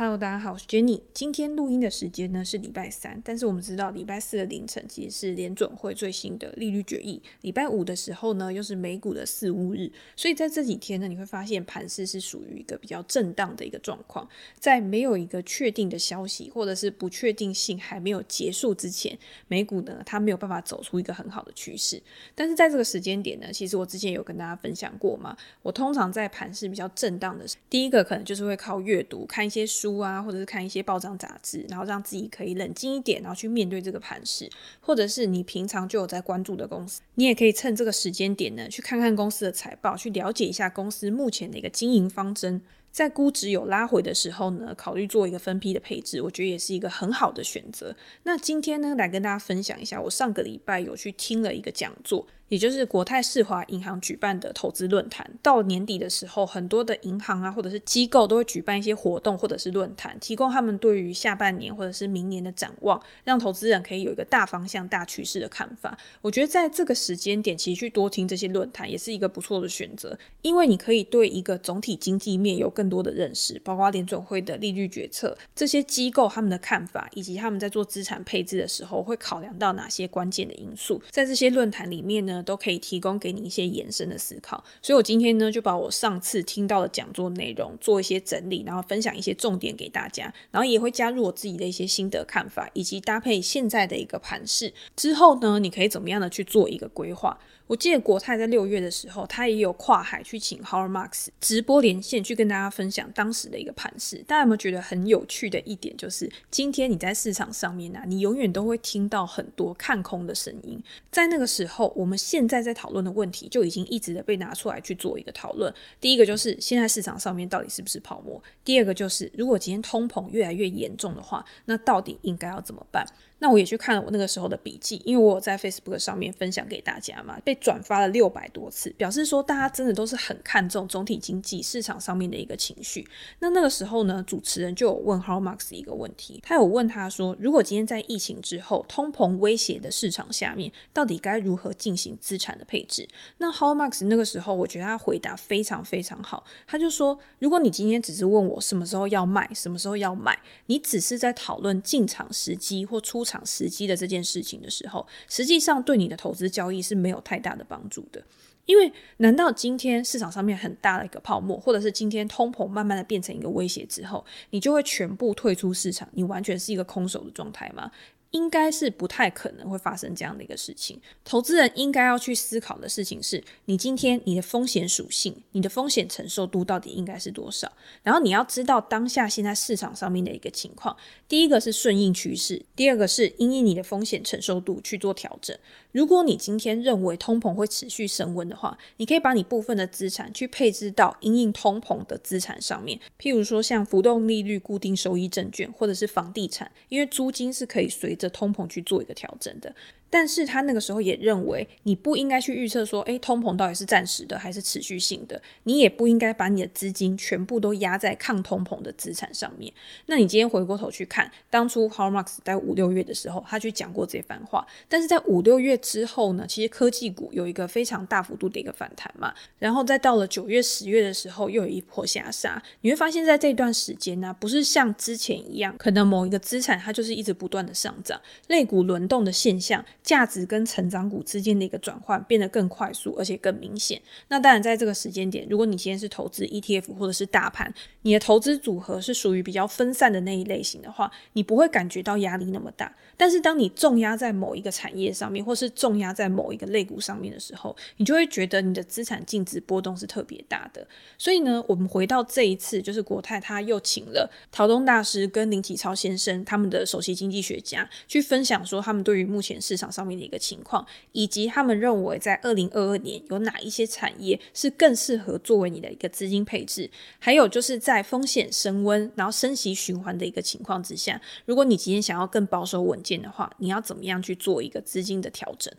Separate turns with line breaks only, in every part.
Hello，大家好，我是 Jenny。今天录音的时间呢是礼拜三，但是我们知道礼拜四的凌晨其实是联准会最新的利率决议，礼拜五的时候呢又是美股的四五日，所以在这几天呢，你会发现盘势是属于一个比较震荡的一个状况，在没有一个确定的消息或者是不确定性还没有结束之前，美股呢它没有办法走出一个很好的趋势。但是在这个时间点呢，其实我之前有跟大家分享过嘛，我通常在盘势比较震荡的，第一个可能就是会靠阅读看一些书。书啊，或者是看一些报章杂志，然后让自己可以冷静一点，然后去面对这个盘势，或者是你平常就有在关注的公司，你也可以趁这个时间点呢，去看看公司的财报，去了解一下公司目前的一个经营方针。在估值有拉回的时候呢，考虑做一个分批的配置，我觉得也是一个很好的选择。那今天呢，来跟大家分享一下，我上个礼拜有去听了一个讲座。也就是国泰世华银行举办的投资论坛，到年底的时候，很多的银行啊，或者是机构都会举办一些活动或者是论坛，提供他们对于下半年或者是明年的展望，让投资人可以有一个大方向、大趋势的看法。我觉得在这个时间点，其实去多听这些论坛也是一个不错的选择，因为你可以对一个总体经济面有更多的认识，包括联准会的利率决策，这些机构他们的看法，以及他们在做资产配置的时候会考量到哪些关键的因素，在这些论坛里面呢，都可以提供给你一些延伸的思考，所以我今天呢就把我上次听到的讲座内容做一些整理，然后分享一些重点给大家，然后也会加入我自己的一些心得看法，以及搭配现在的一个盘势之后呢，你可以怎么样的去做一个规划。我记得国泰在六月的时候，他也有跨海去请 Howard Marks 直播连线，去跟大家分享当时的一个盘势。大家有没有觉得很有趣的一点，就是今天你在市场上面呢、你永远都会听到很多看空的声音。在那个时候，我们现在在讨论的问题就已经一直的被拿出来去做一个讨论。第一个就是现在市场上面到底是不是泡沫？第二个就是如果今天通膨越来越严重的话，那到底应该要怎么办？那我也去看了我那个时候的笔记，因为我有在 Facebook 上面分享给大家嘛，被转发了六百多次，表示说大家真的都是很看重总体经济市场上面的一个情绪。那那个时候呢，主持人就有问 Howard Marks 一个问题，他有问他说，如果今天在疫情之后，通膨威胁的市场下面，到底该如何进行资产的配置？那 Howard Marks 那个时候，我觉得他回答非常非常好，他就说，如果你今天只是问我什么时候要卖，什么时候要买，你只是在讨论进场时机或出场场时机的这件事情的时候，实际上对你的投资交易是没有太大的帮助的。因为难道今天市场上面很大的一个泡沫，或者是今天通膨慢慢的变成一个威胁之后，你就会全部退出市场，你完全是一个空手的状态吗？应该是不太可能会发生这样的一个事情。投资人应该要去思考的事情是：你今天你的风险属性、你的风险承受度到底应该是多少？然后你要知道当下现在市场上面的一个情况。第一个是顺应趋势，第二个是因应你的风险承受度去做调整。如果你今天认为通膨会持续升温的话，你可以把你部分的资产去配置到因应通膨的资产上面，譬如说像浮动利率固定收益证券或者是房地产，因为租金是可以随这通膨去做一个调整的。但是他那个时候也认为，你不应该去预测说，诶，通膨到底是暂时的还是持续性的。你也不应该把你的资金全部都压在抗通膨的资产上面。那你今天回过头去看，当初 Har Marx 在五六月的时候，他去讲过这番话。但是在五六月之后呢，其实科技股有一个非常大幅度的一个反弹嘛。然后再到了九月、十月的时候，又有一波下杀。你会发现在这段时间呢，不是像之前一样，可能某一个资产它就是一直不断的上涨，类股轮动的现象。价值跟成长股之间的一个转换变得更快速，而且更明显。那当然，在这个时间点，如果你今天是投资 ETF 或者是大盘，你的投资组合是属于比较分散的那一类型的话，你不会感觉到压力那么大。但是，当你重压在某一个产业上面，或是重压在某一个类股上面的时候，你就会觉得你的资产净值波动是特别大的。所以呢，我们回到这一次，就是国泰他又请了陶东大师跟林启超先生他们的首席经济学家去分享说，他们对于目前市场上面的一个情况，以及他们认为在二零二二年有哪一些产业是更适合作为你的一个资金配置，还有就是在风险升温，然后升息循环的一个情况之下，如果你今天想要更保守稳健的话，你要怎么样去做一个资金的调整？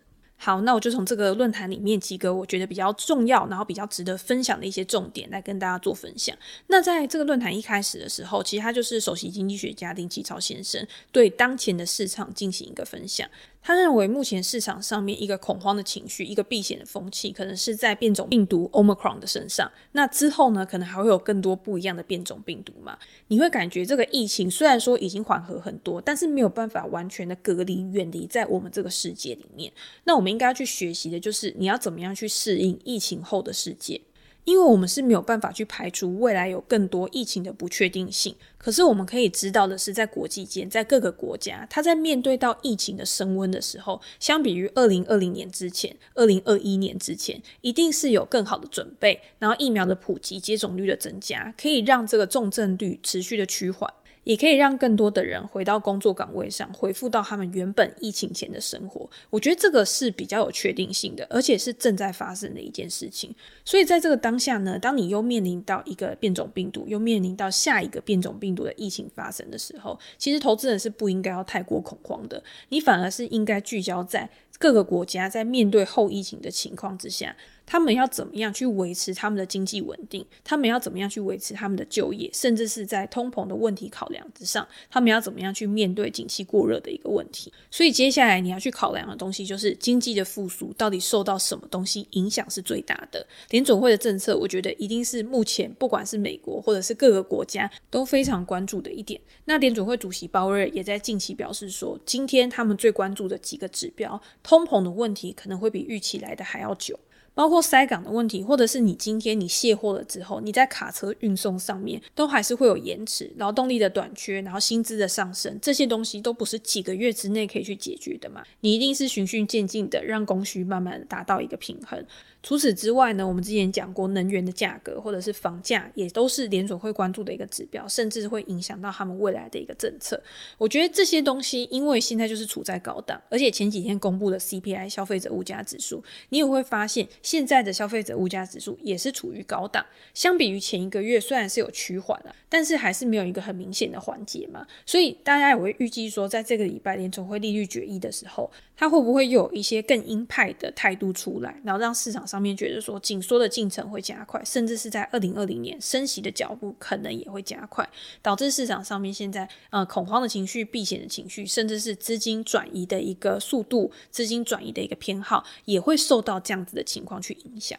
好，那我就从这个论坛里面几个我觉得比较重要，然后比较值得分享的一些重点来跟大家做分享。那在这个论坛一开始的时候，其实他就是首席经济学家林启超先生对当前的市场进行一个分享。他认为目前市场上面一个恐慌的情绪，一个避险的风气，可能是在变种病毒 Omicron 的身上。那之后呢，可能还会有更多不一样的变种病毒嘛？你会感觉这个疫情虽然说已经缓和很多，但是没有办法完全的隔离远离在我们这个世界里面。那我们应该要去学习的就是你要怎么样去适应疫情后的世界。因为我们是没有办法去排除未来有更多疫情的不确定性，可是我们可以知道的是，在国际间，在各个国家，它在面对到疫情的升温的时候，相比于二零二零年之前、二零二一年之前，一定是有更好的准备，然后疫苗的普及、接种率的增加，可以让这个重症率持续的趋缓。也可以让更多的人回到工作岗位上，恢复到他们原本疫情前的生活。我觉得这个是比较有确定性的，而且是正在发生的一件事情。所以在这个当下呢，当你又面临到一个变种病毒，又面临到下一个变种病毒的疫情发生的时候，其实投资人是不应该要太过恐慌的，你反而是应该聚焦在各个国家在面对后疫情的情况之下。他们要怎么样去维持他们的经济稳定？他们要怎么样去维持他们的就业？甚至是在通膨的问题考量之上，他们要怎么样去面对景气过热的一个问题？所以接下来你要去考量的东西就是经济的复苏到底受到什么东西影响是最大的？联准会的政策，我觉得一定是目前不管是美国或者是各个国家都非常关注的一点。那联准会主席鲍威尔也在近期表示说，今天他们最关注的几个指标，通膨的问题可能会比预期来的还要久。包括塞港的问题，或者是你今天你卸货了之后，你在卡车运送上面都还是会有延迟，劳动力的短缺，然后薪资的上升，这些东西都不是几个月之内可以去解决的嘛。你一定是循序渐进的，让供需慢慢达到一个平衡。除此之外呢，我们之前讲过能源的价格或者是房价，也都是联总会关注的一个指标，甚至会影响到他们未来的一个政策。我觉得这些东西，因为现在就是处在高档，而且前几天公布的 CPI 消费者物价指数，你也会发现现在的消费者物价指数也是处于高档，相比于前一个月虽然是有趋缓了，但是还是没有一个很明显的缓解嘛。所以大家也会预计说，在这个礼拜联总会利率决议的时候，它会不会又有一些更鹰派的态度出来，然后让市场上面觉得说紧缩的进程会加快，甚至是在二零二零年升息的脚步可能也会加快，导致市场上面现在呃恐慌的情绪、避险的情绪，甚至是资金转移的一个速度、资金转移的一个偏好，也会受到这样子的情况去影响。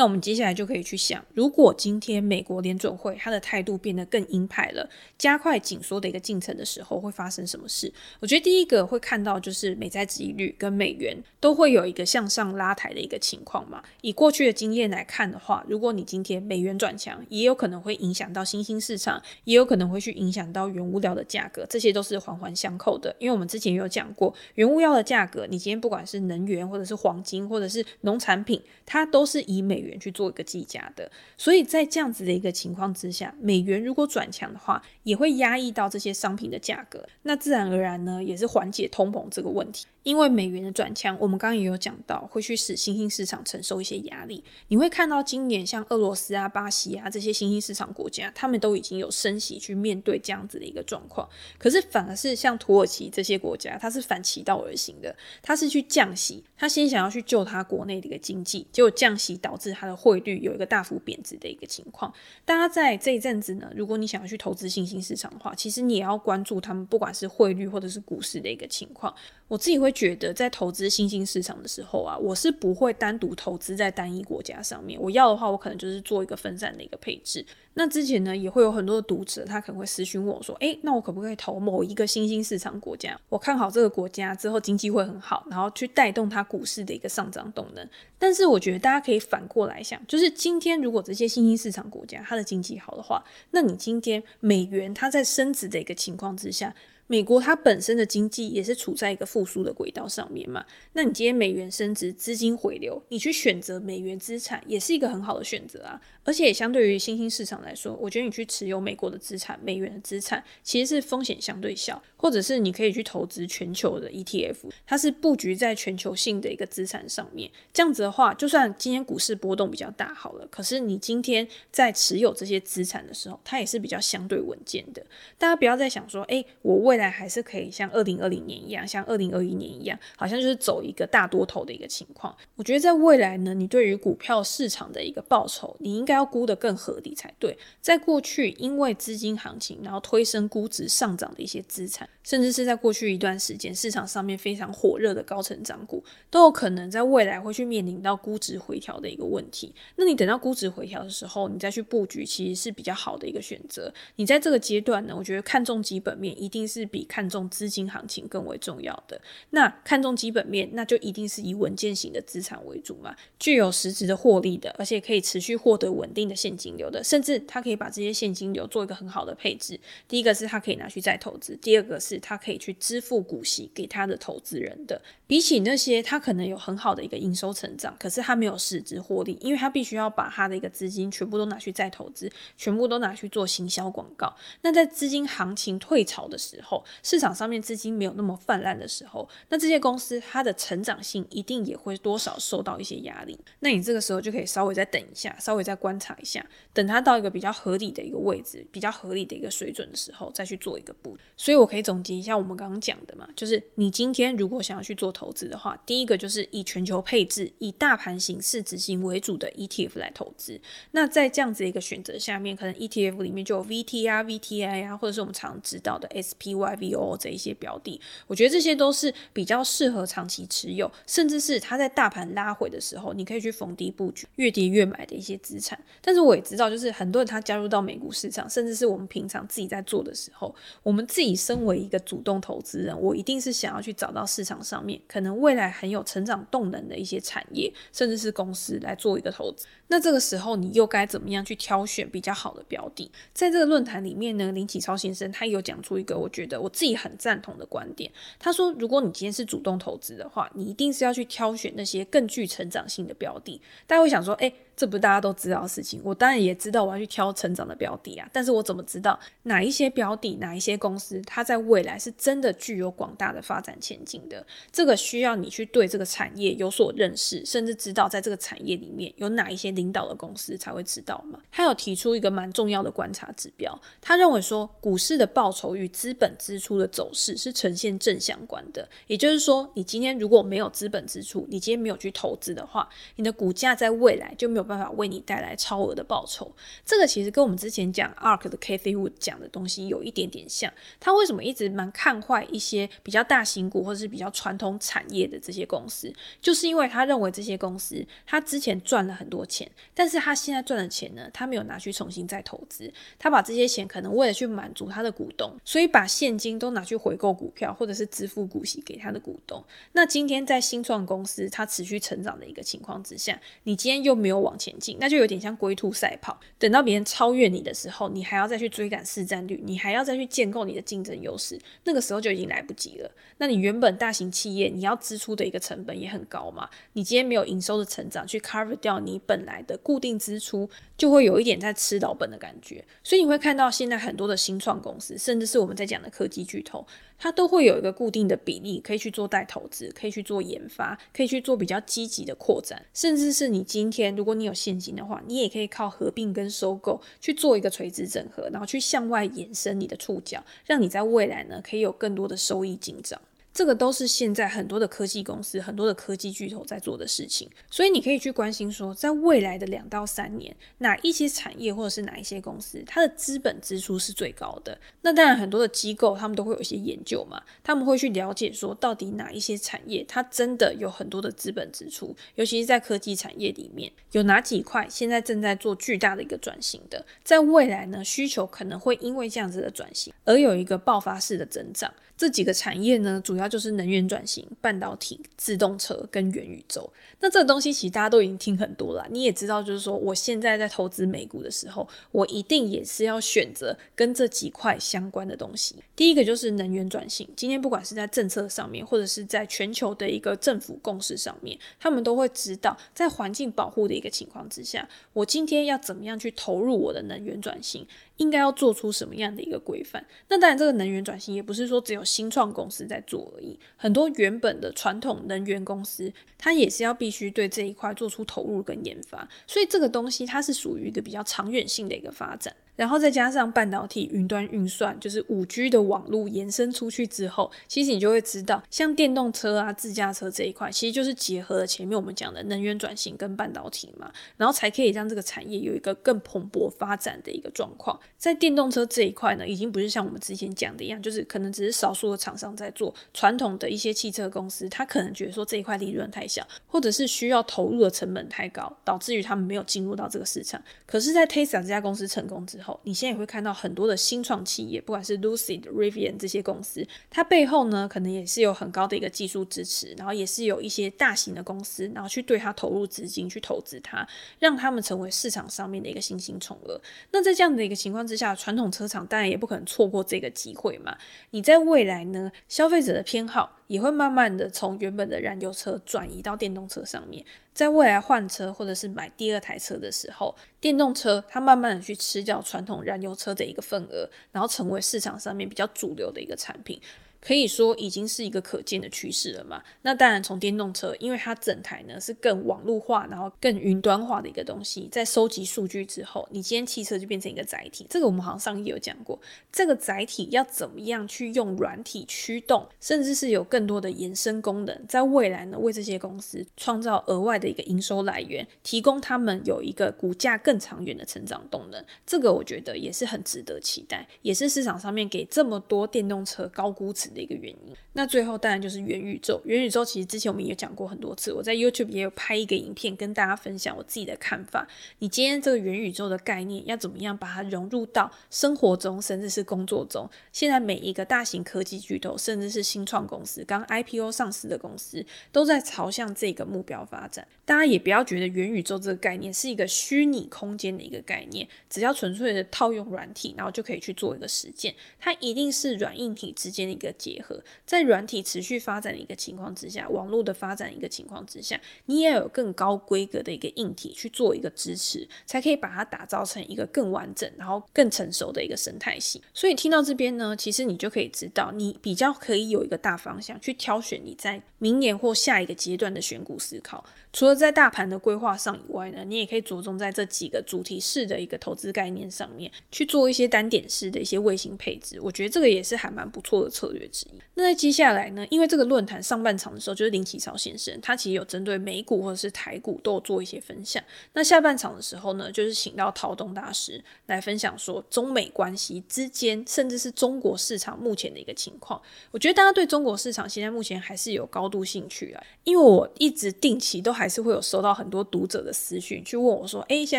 那我们接下来就可以去想，如果今天美国联准会它的态度变得更鹰派了，加快紧缩的一个进程的时候，会发生什么事？我觉得第一个会看到就是美债殖利率跟美元都会有一个向上拉抬的一个情况嘛。以过去的经验来看的话，如果你今天美元转强，也有可能会影响到新兴市场，也有可能会去影响到原物料的价格，这些都是环环相扣的。因为我们之前有讲过，原物料的价格，你今天不管是能源，或者是黄金，或者是农产品，它都是以美元去做一个计价的，所以在这样子的一个情况之下，美元如果转强的话，也会压抑到这些商品的价格，那自然而然呢，也是缓解通膨这个问题。因为美元的转强，我们刚刚也有讲到，会去使新兴市场承受一些压力。你会看到今年像俄罗斯啊、巴西啊这些新兴市场国家，他们都已经有升息去面对这样子的一个状况。可是反而是像土耳其这些国家，它是反其道而行的，它是去降息，它先想要去救它国内的一个经济，结果降息导致它的汇率有一个大幅贬值的一个情况。大家在这一阵子呢，如果你想要去投资新兴市场的话，其实你也要关注他们不管是汇率或者是股市的一个情况。我自己会觉得，在投资新兴市场的时候啊，我是不会单独投资在单一国家上面。我要的话，我可能就是做一个分散的一个配置。那之前呢，也会有很多的读者，他可能会私讯问我说：“诶，那我可不可以投某一个新兴市场国家？我看好这个国家之后经济会很好，然后去带动它股市的一个上涨动能。”但是我觉得大家可以反过过来想，就是今天如果这些新兴市场国家它的经济好的话，那你今天美元它在升值的一个情况之下。美国它本身的经济也是处在一个复苏的轨道上面嘛，那你今天美元升值，资金回流，你去选择美元资产也是一个很好的选择啊。而且也相对于新兴市场来说，我觉得你去持有美国的资产、美元的资产，其实是风险相对小，或者是你可以去投资全球的 ETF，它是布局在全球性的一个资产上面。这样子的话，就算今天股市波动比较大好了，可是你今天在持有这些资产的时候，它也是比较相对稳健的。大家不要再想说，诶，我未还是可以像二零二零年一样，像二零二一年一样，好像就是走一个大多头的一个情况。我觉得在未来呢，你对于股票市场的一个报酬，你应该要估得更合理才对。在过去，因为资金行情，然后推升估值上涨的一些资产，甚至是在过去一段时间市场上面非常火热的高成长股，都有可能在未来会去面临到估值回调的一个问题。那你等到估值回调的时候，你再去布局，其实是比较好的一个选择。你在这个阶段呢，我觉得看重基本面一定是比看重资金行情更为重要的。那看重基本面，那就一定是以稳健型的资产为主嘛，具有实质的获利的，而且可以持续获得稳定的现金流的，甚至他可以把这些现金流做一个很好的配置。第一个是他可以拿去再投资，第二个是他可以去支付股息给他的投资人的。比起那些他可能有很好的一个营收成长，可是他没有实质获利，因为他必须要把他的一个资金全部都拿去再投资，全部都拿去做行销广告。那在资金行情退潮的时候，市场上面资金没有那么泛滥的时候，那这些公司它的成长性一定也会多少受到一些压力。那你这个时候就可以稍微再等一下，稍微再观察一下，等它到一个比较合理的一个位置，比较合理的一个水准的时候，再去做一个布。所以我可以总结一下我们刚刚讲的嘛，就是你今天如果想要去做投资的话，第一个就是以全球配置、以大盘型、市值型为主的 ETF 来投资。那在这样子一个选择下面，可能 ETF 里面就有 VT 啊、VTI 啊，或者是我们常知道的 SPY、VO 这一些标的，我觉得这些都是比较适合长期持有，甚至是它在大盘拉回的时候，你可以去逢低布局，越跌越买的一些资产。但是我也知道，就是很多人他加入到美股市场，甚至是我们平常自己在做的时候，我们自己身为一个主动投资人，我一定是想要去找到市场上面可能未来很有成长动能的一些产业，甚至是公司来做一个投资。那这个时候，你又该怎么样去挑选比较好的标的？在这个论坛里面呢，林启超先生他有讲出一个我觉得我自己很赞同的观点。他说，如果你今天是主动投资的话，你一定是要去挑选那些更具成长性的标的。大家会想说，诶，这不是大家都知道的事情？我当然也知道我要去挑成长的标的啊，但是我怎么知道哪一些标的、哪一些公司，它在未来是真的具有广大的发展前景的？这个需要你去对这个产业有所认识，甚至知道在这个产业里面有哪一些。领导的公司才会知道嘛。他有提出一个蛮重要的观察指标，他认为说股市的报酬与资本支出的走势是呈现正相关的。也就是说，你今天如果没有资本支出，你今天没有去投资的话，你的股价在未来就没有办法为你带来超额的报酬。这个其实跟我们之前讲 ARK 的 Cathie Wood 讲的东西有一点点像。他为什么一直蛮看坏一些比较大型股或者是比较传统产业的这些公司，就是因为他认为这些公司他之前赚了很多钱。但是他现在赚的钱呢，他没有拿去重新再投资，他把这些钱可能为了去满足他的股东，所以把现金都拿去回购股票，或者是支付股息给他的股东。那今天在新创公司它持续成长的一个情况之下，你今天又没有往前进，那就有点像龟兔赛跑。等到别人超越你的时候，你还要再去追赶市占率，你还要再去建构你的竞争优势，那个时候就已经来不及了。那你原本大型企业你要支出的一个成本也很高嘛，你今天没有营收的成长去 cover 掉你本来的固定支出，就会有一点在吃老本的感觉，所以你会看到现在很多的新创公司，甚至是我们在讲的科技巨头，它都会有一个固定的比例可以去做代投资，可以去做研发，可以去做比较积极的扩展，甚至是你今天如果你有现金的话，你也可以靠合并跟收购去做一个垂直整合，然后去向外延伸你的触角，让你在未来呢可以有更多的收益进账。这个都是现在很多的科技公司、很多的科技巨头在做的事情，所以你可以去关心说，在未来的两到三年，哪一些产业或者是哪一些公司，它的资本支出是最高的？那当然，很多的机构他们都会有一些研究嘛，他们会去了解说，到底哪一些产业它真的有很多的资本支出，尤其是在科技产业里面，有哪几块现在正在做巨大的一个转型的，在未来呢，需求可能会因为这样子的转型而有一个爆发式的增长。这几个产业呢，主要就是能源转型、半导体、自动车跟元宇宙。那这个东西其实大家都已经听很多了，你也知道，就是说我现在在投资美股的时候，我一定也是要选择跟这几块相关的东西。第一个就是能源转型，今天不管是在政策上面，或者是在全球的一个政府共识上面，他们都会知道，在环境保护的一个情况之下，我今天要怎么样去投入我的能源转型。应该要做出什么样的一个规范？那当然，这个能源转型也不是说只有新创公司在做而已，很多原本的传统能源公司，它也是要必须对这一块做出投入跟研发。所以这个东西它是属于一个比较长远性的一个发展。然后再加上半导体、云端运算，就是五 G 的网络延伸出去之后，其实你就会知道，像电动车啊、自驾车这一块，其实就是结合了前面我们讲的能源转型跟半导体嘛，然后才可以让这个产业有一个更蓬勃发展的一个状况。在电动车这一块呢，已经不是像我们之前讲的一样，就是可能只是少数的厂商在做，传统的一些汽车公司，他可能觉得说这一块利润太小，或者是需要投入的成本太高，导致于他们没有进入到这个市场。可是，在 Tesla 这家公司成功之，你现在也会看到很多的新创企业，不管是 Lucid、Rivian 这些公司，它背后呢，可能也是有很高的一个技术支持，然后也是有一些大型的公司，然后去对它投入资金，去投资它，让他们成为市场上面的一个新兴宠儿。那在这样的一个情况之下，传统车厂当然也不可能错过这个机会嘛。你在未来呢，消费者的偏好也会慢慢的从原本的燃油车转移到电动车上面。在未来换车或者是买第二台车的时候，电动车它慢慢的去吃掉传统燃油车的一个份额，然后成为市场上面比较主流的一个产品。可以说已经是一个可见的趋势了嘛。那当然，从电动车，因为它整台呢是更网络化，然后更云端化的一个东西，在收集数据之后，你今天汽车就变成一个载体。这个我们好像上一有讲过，这个载体要怎么样去用软体驱动，甚至是有更多的延伸功能，在未来呢为这些公司创造额外的一个营收来源，提供他们有一个股价更长远的成长动能。这个我觉得也是很值得期待，也是市场上面给这么多电动车高估值的一个原因。那最后当然就是元宇宙。元宇宙其实之前我们也讲过很多次，我在 YouTube 也有拍一个影片跟大家分享我自己的看法。你今天这个元宇宙的概念要怎么样把它融入到生活中，甚至是工作中？现在每一个大型科技巨头，甚至是新创公司，刚 IPO 上市的公司，都在朝向这个目标发展。大家也不要觉得元宇宙这个概念是一个虚拟空间的一个概念，只要纯粹的套用软体，然后就可以去做一个实践。它一定是软硬体之间的一个结合。在软体持续发展的一个情况之下，网络的发展一个情况之下，你也要有更高规格的一个硬体去做一个支持，才可以把它打造成一个更完整，然后更成熟的一个生态系。所以听到这边呢，其实你就可以知道，你比较可以有一个大方向去挑选你在明年或下一个阶段的选股思考。除了在大盘的规划上以外呢，你也可以着重在这几个主题式的一个投资概念上面去做一些单点式的一些卫星配置。我觉得这个也是还蛮不错的策略之一。那在接下来呢，因为这个论坛上半场的时候就是林启超先生，他其实有针对美股或者是台股都有做一些分享。那下半场的时候呢，就是请到陶东大师来分享说中美关系之间，甚至是中国市场目前的一个情况。我觉得大家对中国市场现在目前还是有高度兴趣啊，因为我一直定期都还是会有收到很多读者的私讯，去问我说：“诶，现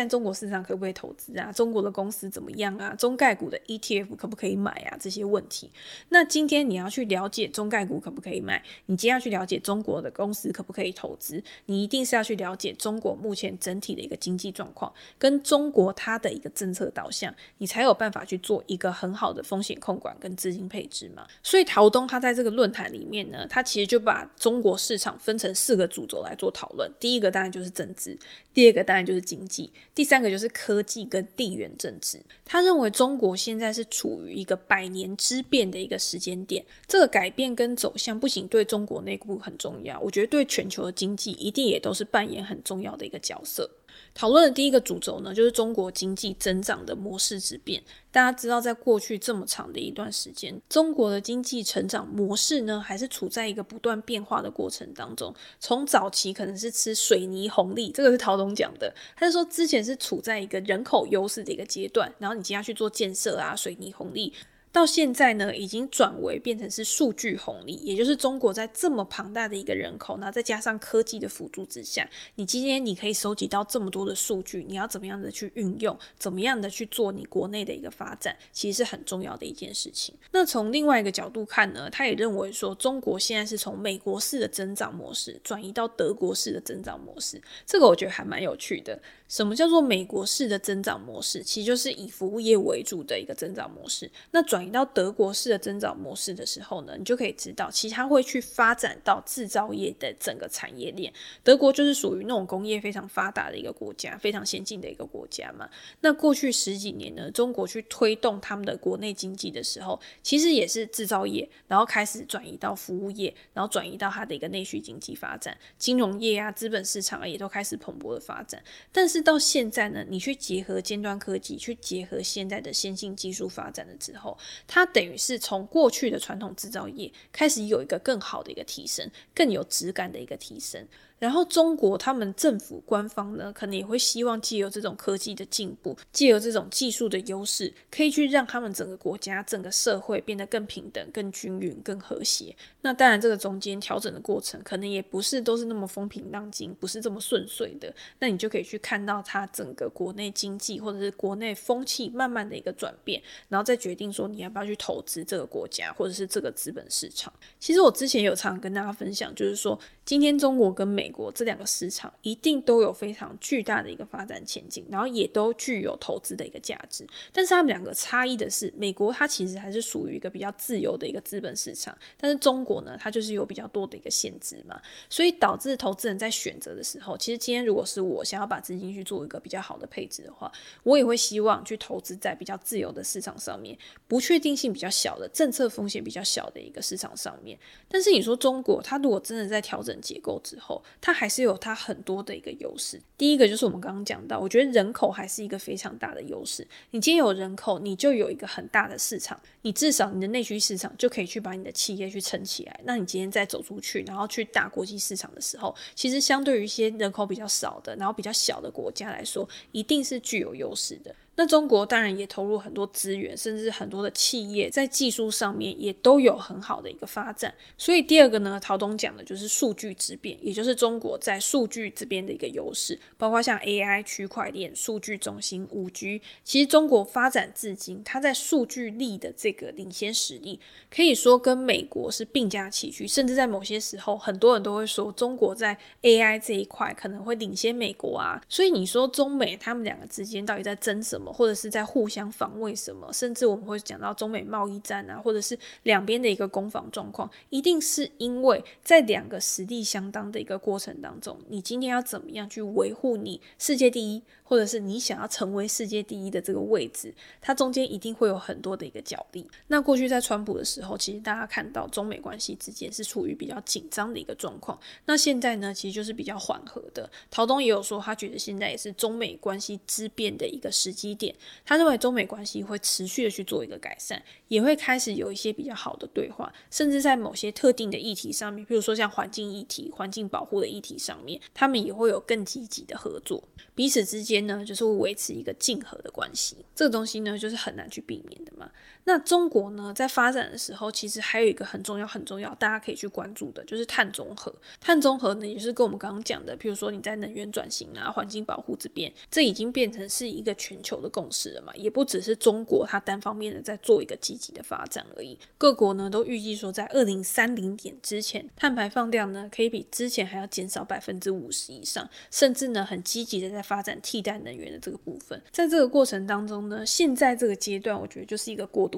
在中国市场可不可以投资啊？中国的公司怎么样啊？中概股的 ETF 可不可以买啊？这些问题。”那今天你要去了解中概股可不可以买，你今天要去了解中国的公司可不可以投资，你一定是要去了解中国目前整体的一个经济状况，跟中国它的一个政策导向，你才有办法去做一个很好的风险控管跟资金配置嘛。所以陶东他在这个论坛里面呢，他其实就把中国市场分成四个主轴来做讨论，第一个。当然就是政治，第二个当然就是经济，第三个就是科技跟地缘政治。他认为中国现在是处于一个百年之变的一个时间点，这个改变跟走向不仅对中国内部很重要，我觉得对全球的经济一定也都是扮演很重要的一个角色。讨论的第一个主轴呢，就是中国经济增长的模式之变。大家知道，在过去这么长的一段时间，中国的经济成长模式呢，还是处在一个不断变化的过程当中。从早期可能是吃水泥红利，这个是陶董讲的，他就说之前是处在一个人口优势的一个阶段，然后你接下去做建设啊，水泥红利。到现在呢，已经转为变成是数据红利，也就是中国在这么庞大的一个人口，那再加上科技的辅助之下，你今天你可以收集到这么多的数据，你要怎么样的去运用，怎么样的去做你国内的一个发展，其实是很重要的一件事情。那从另外一个角度看呢，他也认为说，中国现在是从美国式的增长模式转移到德国式的增长模式，这个我觉得还蛮有趣的。什么叫做美国式的增长模式？其实就是以服务业为主的一个增长模式。那转移到德国式的增长模式的时候呢，你就可以知道，其实它会去发展到制造业的整个产业链。德国就是属于那种工业非常发达的一个国家，非常先进的一个国家嘛。那过去十几年呢，中国去推动他们的国内经济的时候，其实也是制造业，然后开始转移到服务业，然后转移到它的一个内需经济发展，金融业啊、资本市场啊，也都开始蓬勃的发展。但是到现在呢，你去结合尖端科技，去结合现在的先进技术发展了之后，它等于是从过去的传统制造业开始有一个更好的一个提升，更有质感的一个提升。然后中国他们政府官方呢，可能也会希望借由这种科技的进步，借由这种技术的优势，可以去让他们整个国家、整个社会变得更平等、更均匀、更和谐。那当然，这个中间调整的过程，可能也不是都是那么风平浪静，不是这么顺遂的。那你就可以去看到它整个国内经济或者是国内风气慢慢的一个转变，然后再决定说你要不要去投资这个国家或者是这个资本市场。其实我之前有常常跟大家分享，就是说今天中国跟美国这两个市场一定都有非常巨大的一个发展前景，然后也都具有投资的一个价值。但是他们两个差异的是，美国它其实还是属于一个比较自由的一个资本市场，但是中国呢，它就是有比较多的一个限制嘛，所以导致投资人在选择的时候，其实今天如果是我想要把资金去做一个比较好的配置的话，我也会希望去投资在比较自由的市场上面，不确定性比较小的政策风险比较小的一个市场上面。但是你说中国，它如果真的在调整结构之后，它还是有它很多的一个优势，第一个就是我们刚刚讲到，我觉得人口还是一个非常大的优势。你今天有人口，你就有一个很大的市场，你至少你的内需市场就可以去把你的企业去撑起来。那你今天再走出去，然后去大国际市场的时候，其实相对于一些人口比较少的，然后比较小的国家来说，一定是具有优势的。那中国当然也投入很多资源，甚至很多的企业在技术上面也都有很好的一个发展。所以第二个呢，陶东讲的就是数据之变，也就是中国在数据这边的一个优势，包括像 AI、区块链、数据中心、五 G。其实中国发展至今，它在数据力的这个领先实力，可以说跟美国是并驾齐驱，甚至在某些时候，很多人都会说中国在 AI 这一块可能会领先美国啊。所以你说中美他们两个之间到底在争什么？或者是在互相防卫什么，甚至我们会讲到中美贸易战啊，或者是两边的一个攻防状况，一定是因为在两个实力相当的一个过程当中，你今天要怎么样去维护你世界第一，或者是你想要成为世界第一的这个位置，它中间一定会有很多的一个角力。那过去在川普的时候，其实大家看到中美关系之间是处于比较紧张的一个状况，那现在呢，其实就是比较缓和的。陶东也有说，他觉得现在也是中美关系之变的一个时机。点，他认为中美关系会持续的去做一个改善，也会开始有一些比较好的对话，甚至在某些特定的议题上面，比如说像环境议题、环境保护的议题上面，他们也会有更积极的合作，彼此之间呢，就是会维持一个竞合的关系。这个东西呢，就是很难去避免的嘛。那中国呢，在发展的时候，其实还有一个很重要、很重要，大家可以去关注的，就是碳中和。碳中和呢，也是跟我们刚刚讲的，比如说你在能源转型啊、环境保护这边，这已经变成是一个全球的共识了嘛，也不只是中国它单方面的在做一个积极的发展而已。各国呢都预计说，在二零三零年之前，碳排放量呢可以比之前还要减少百分之五十以上，甚至呢很积极的在发展替代能源的这个部分。在这个过程当中呢，现在这个阶段，我觉得就是一个过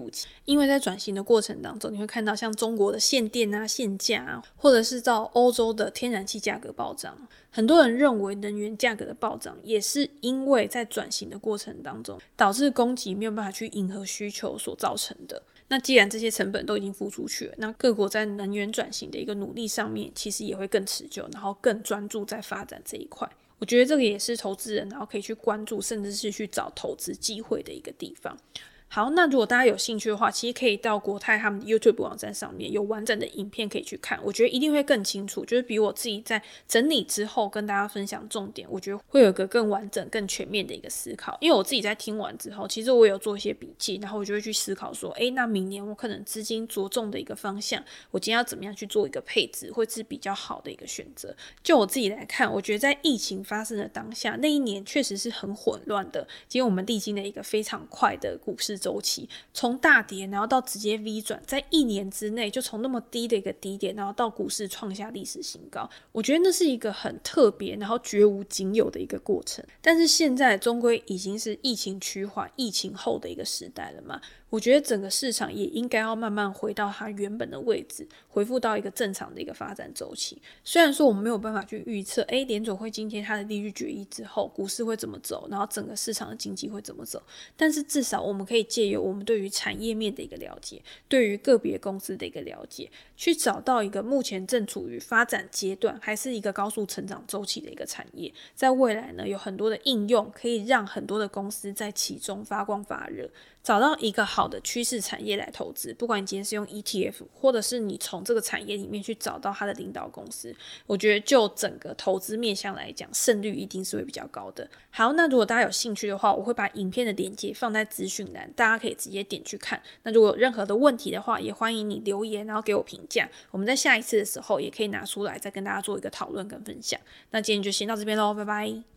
因为在转型的过程当中，你会看到像中国的限电啊、限价啊，或者是到欧洲的天然气价格暴涨。很多人认为能源价格的暴涨，也是因为在转型的过程当中，导致供给没有办法去迎合需求所造成的。那既然这些成本都已经付出去了，那各国在能源转型的一个努力上面，其实也会更持久，然后更专注在发展这一块。我觉得这个也是投资人然后可以去关注，甚至是去找投资机会的一个地方。好，那如果大家有兴趣的话，其实可以到国泰他们的 YouTube 网站上面有完整的影片可以去看，我觉得一定会更清楚，就是比我自己在整理之后跟大家分享重点，我觉得会有一个更完整、更全面的一个思考。因为我自己在听完之后，其实我有做一些笔记，然后我就会去思考说，诶，那明年我可能资金着重的一个方向，我今天要怎么样去做一个配置，会是比较好的一个选择。就我自己来看，我觉得在疫情发生的当下，那一年确实是很混乱的，因为我们历经了一个非常快的股市。周期从大跌，然后到直接 V 转，在一年之内就从那么低的一个低点，然后到股市创下历史新高。我觉得那是一个很特别，然后绝无仅有的一个过程。但是现在终归已经是疫情趋缓、疫情后的一个时代了嘛。我觉得整个市场也应该要慢慢回到它原本的位置，恢复到一个正常的一个发展周期。虽然说我们没有办法去预测，诶，联准会今天它的利率决议之后，股市会怎么走，然后整个市场的经济会怎么走，但是至少我们可以借由我们对于产业面的一个了解，对于个别公司的一个了解，去找到一个目前正处于发展阶段，还是一个高速成长周期的一个产业，在未来呢，有很多的应用可以让很多的公司在其中发光发热。找到一个好的趋势产业来投资，不管你今天是用 ETF，或者是你从这个产业里面去找到它的领导公司，我觉得就整个投资面向来讲，胜率一定是会比较高的。好，那如果大家有兴趣的话，我会把影片的链接放在资讯栏，大家可以直接点去看。那如果有任何的问题的话，也欢迎你留言，然后给我评价。我们在下一次的时候也可以拿出来再跟大家做一个讨论跟分享。那今天就先到这边喽，拜拜。